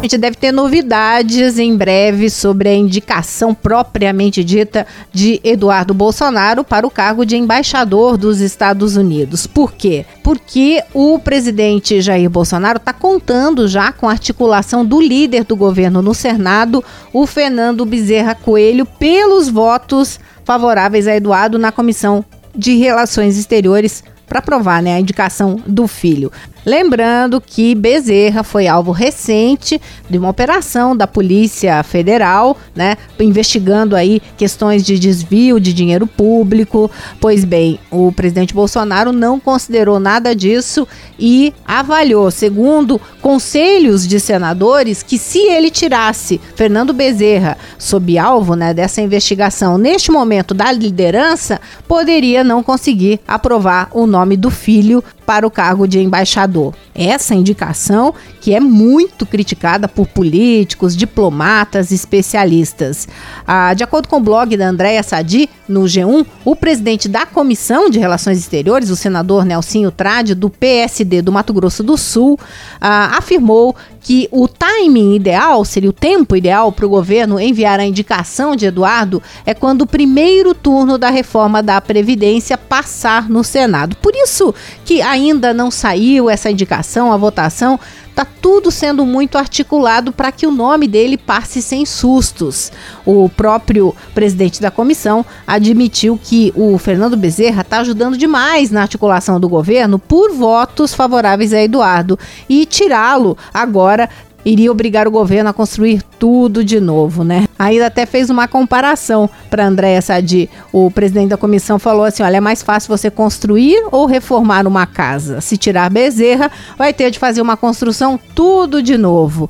A gente deve ter novidades em breve sobre a indicação propriamente dita de Eduardo Bolsonaro para o cargo de embaixador dos Estados Unidos. Por quê? Porque o presidente Jair Bolsonaro está contando já com a articulação do líder do governo no Senado, o Fernando Bezerra Coelho, pelos votos favoráveis a Eduardo na Comissão de Relações Exteriores para aprovar né, a indicação do filho. Lembrando que Bezerra foi alvo recente de uma operação da Polícia Federal, né, investigando aí questões de desvio de dinheiro público. Pois bem, o presidente Bolsonaro não considerou nada disso e avaliou, segundo conselhos de senadores, que se ele tirasse Fernando Bezerra sob alvo, né, dessa investigação neste momento da liderança, poderia não conseguir aprovar o nome do filho para o cargo de embaixador. Essa indicação que é muito criticada por políticos, diplomatas, especialistas. Ah, de acordo com o blog da Andréa Sadi, no G1, o presidente da Comissão de Relações Exteriores, o senador Nelsinho Trade, do PSD do Mato Grosso do Sul, ah, afirmou que o timing ideal, seria o tempo ideal para o governo enviar a indicação de Eduardo, é quando o primeiro turno da reforma da Previdência passar no Senado. Por isso que ainda não saiu essa indicação, a votação, está tudo sendo muito articulado para que o nome dele passe sem sustos. O próprio presidente da comissão admitiu que o Fernando Bezerra está ajudando demais na articulação do governo por votos favoráveis a Eduardo e tirá-lo agora iria obrigar o governo a construir tudo de novo, né? Ainda até fez uma comparação para Andréa Sadi. O presidente da comissão falou assim: olha, é mais fácil você construir ou reformar uma casa. Se tirar Bezerra, vai ter de fazer uma construção tudo de novo.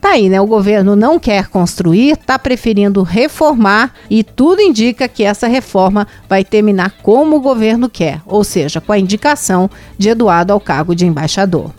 Tá aí, né? O governo não quer construir, tá preferindo reformar e tudo indica que essa reforma vai terminar como o governo quer, ou seja, com a indicação de Eduardo ao cargo de embaixador.